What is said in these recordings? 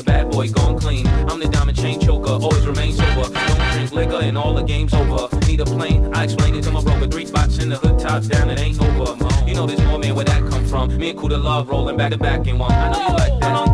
a bad boy gone clean. I'm the diamond chain choker, always remain sober. Don't drink liquor and all the game's over. Need a plane, I explain it to my broker. Three spots in the hood, tops down, it ain't over. You know this woman, man, where that come from? Me and Kuda love rolling back to back in one. I know you like that.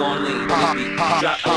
only. Drop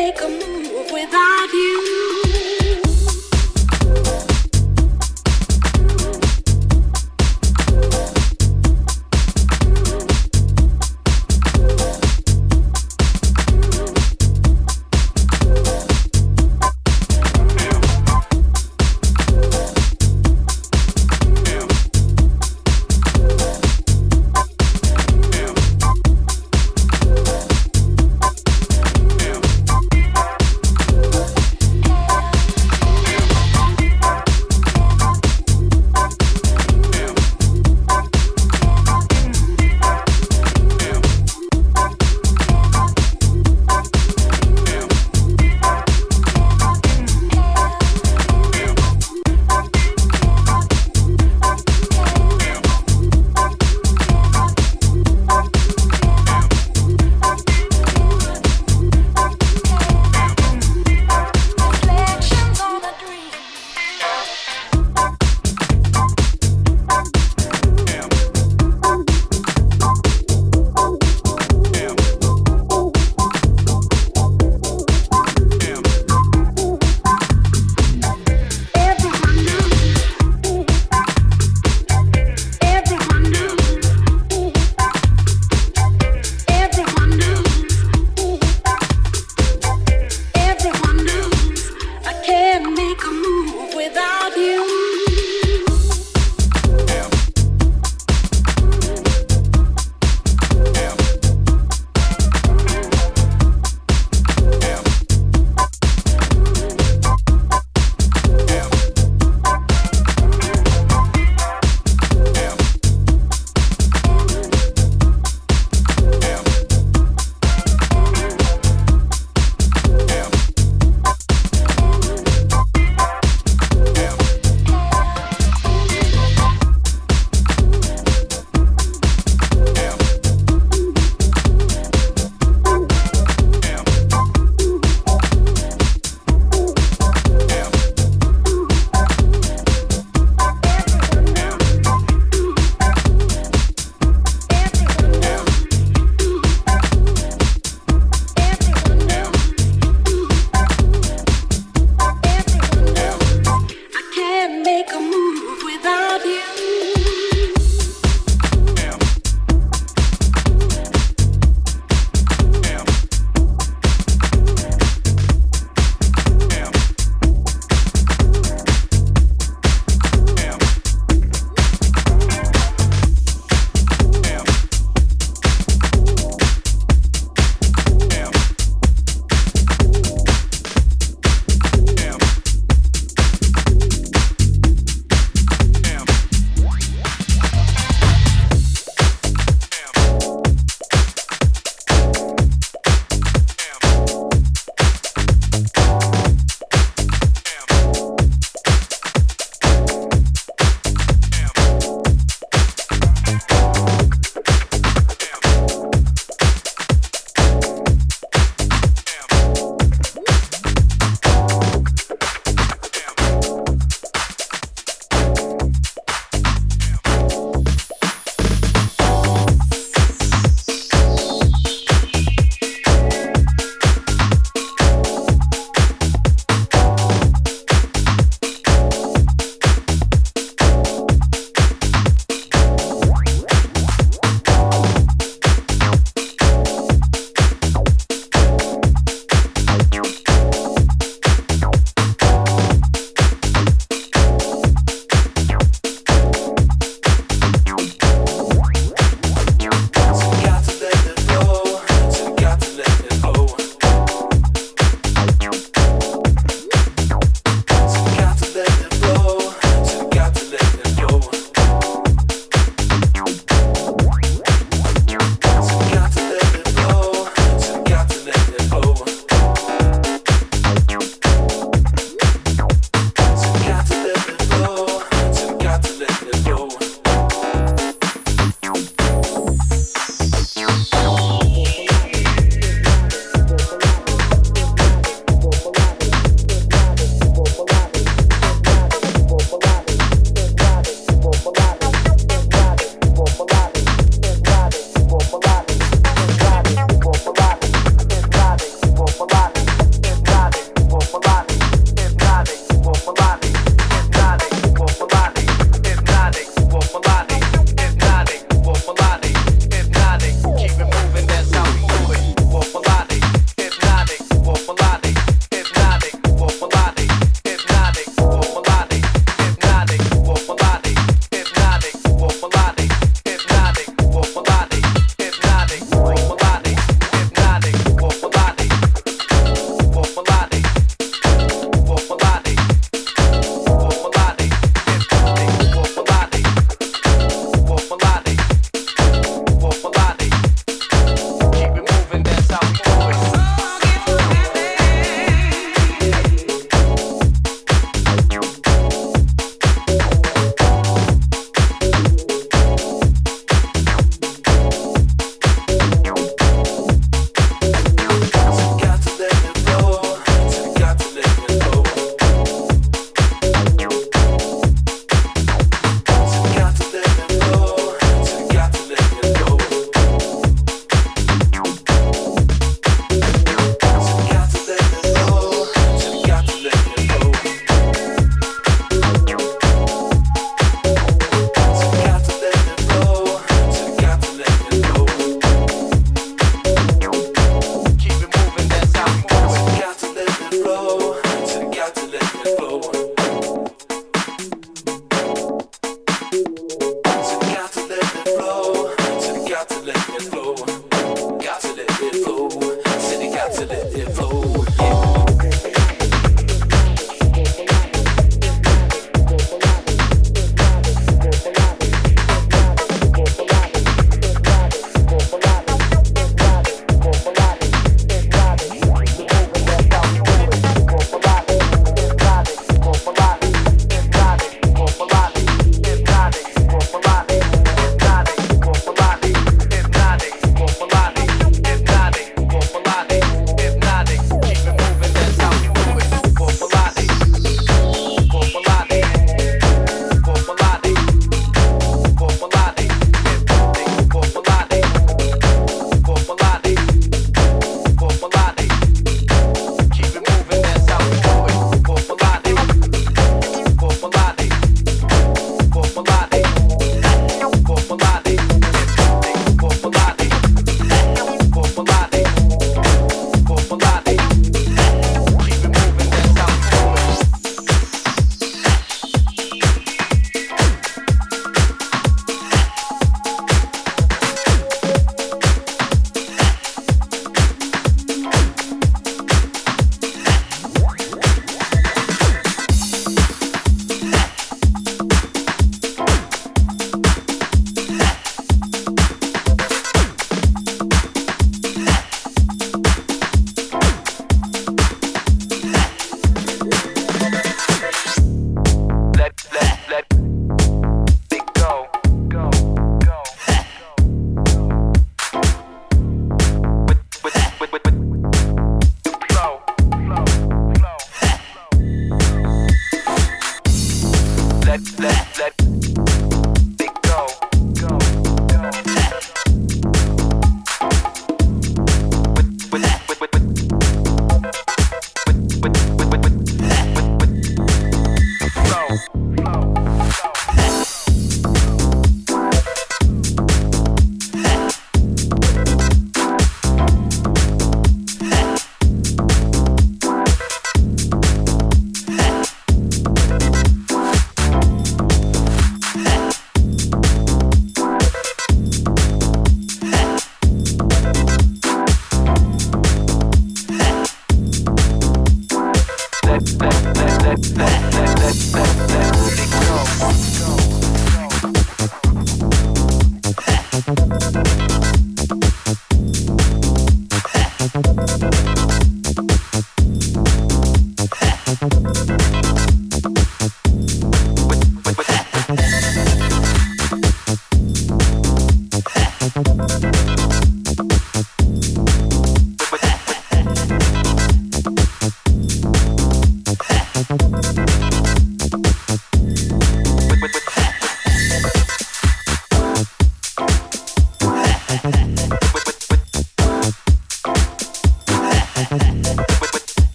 make a move without you.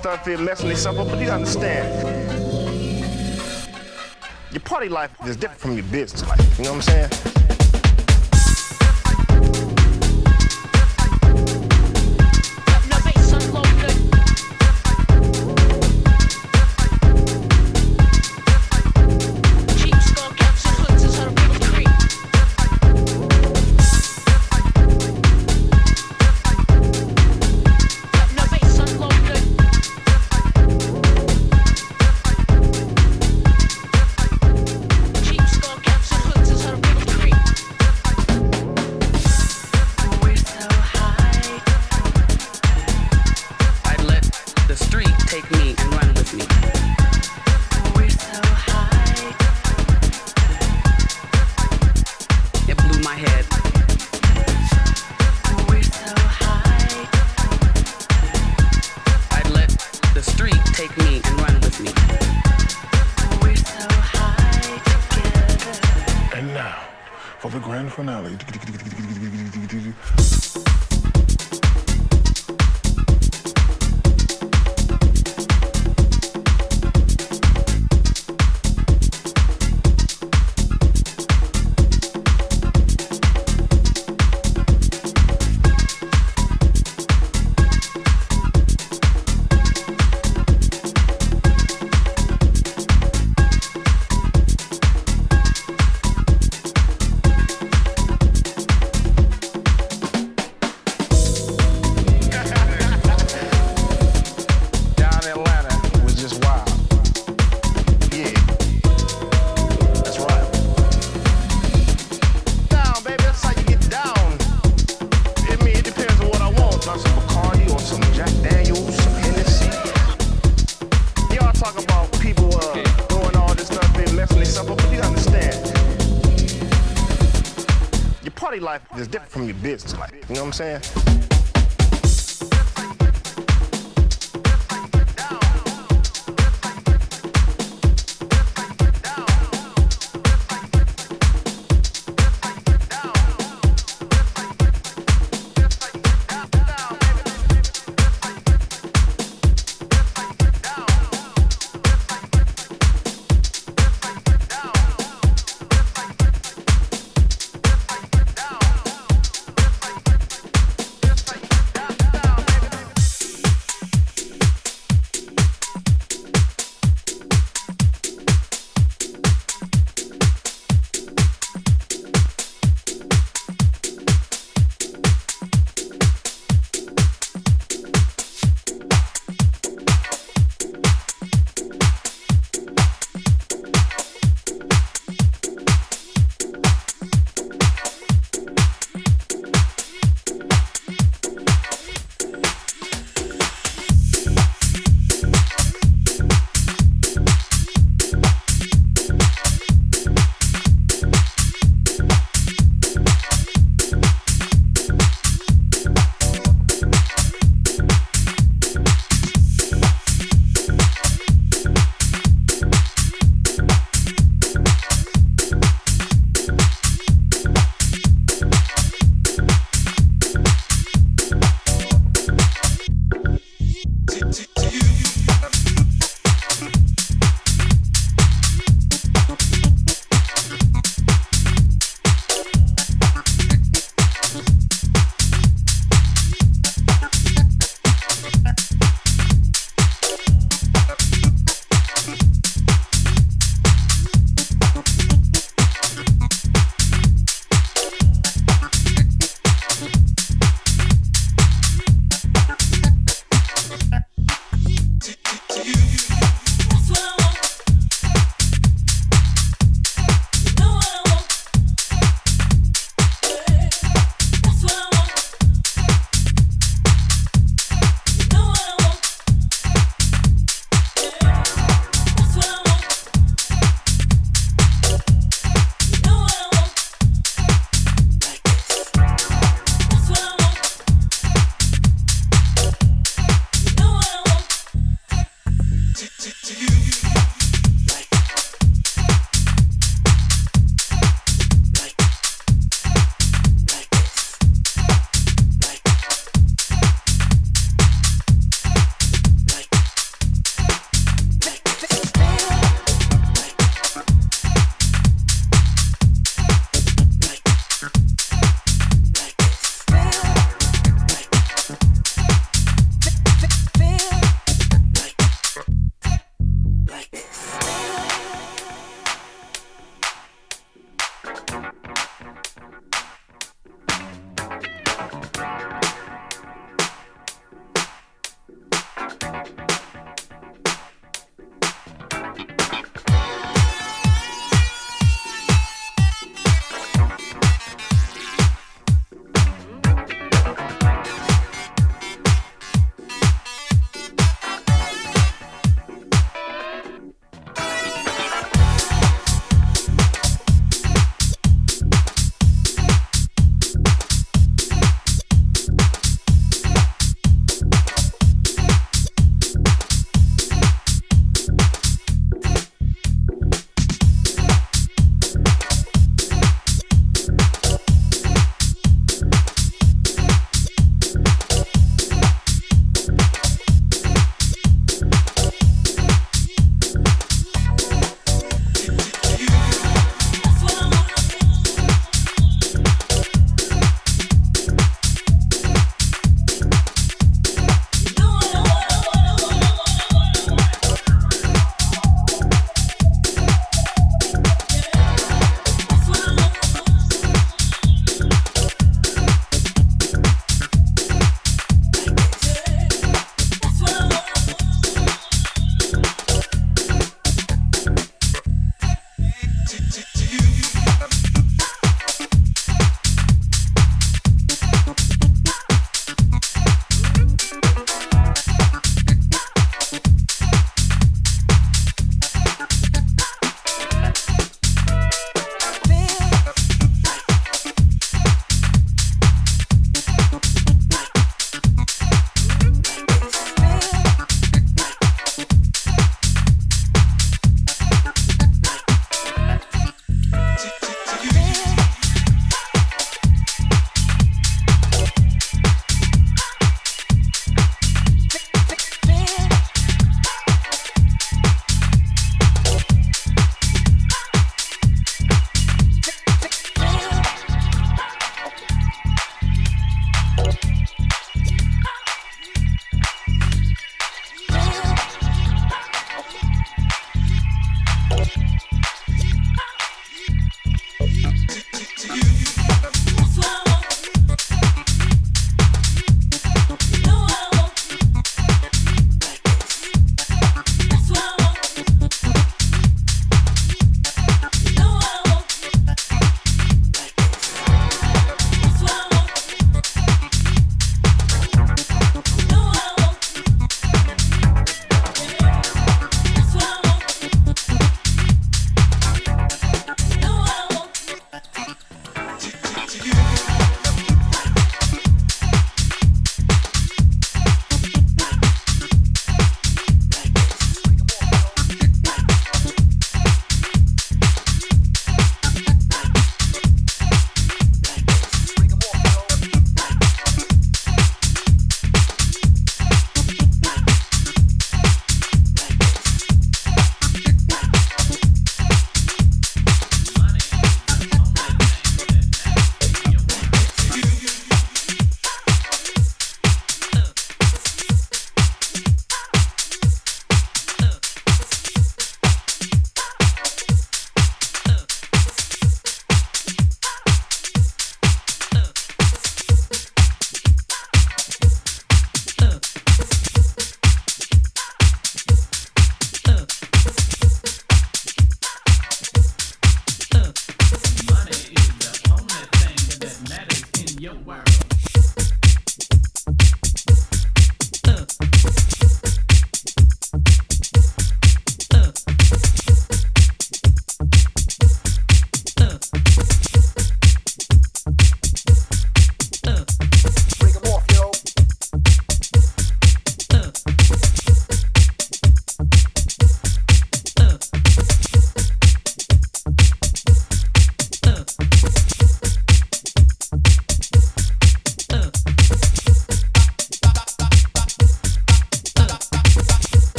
Stuff here, messing themselves up, but you understand. Your party life is different from your business life. You know what I'm saying? Saying?